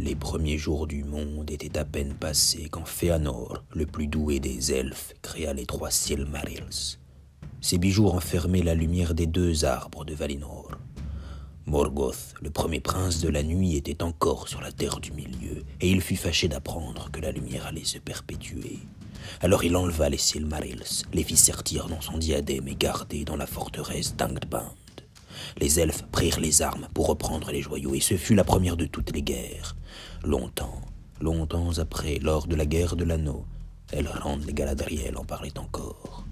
Les premiers jours du monde étaient à peine passés quand Féanor, le plus doué des elfes, créa les trois Silmarils. Ces bijoux renfermaient la lumière des deux arbres de Valinor. Morgoth, le premier prince de la nuit, était encore sur la terre du milieu, et il fut fâché d'apprendre que la lumière allait se perpétuer. Alors il enleva les Silmarils, les fit sertir dans son diadème et garder dans la forteresse d'Angband. Les elfes prirent les armes pour reprendre les joyaux, et ce fut la première de toutes les guerres. Longtemps, longtemps après, lors de la guerre de l'anneau, Elrond et Galadriel en parlaient encore.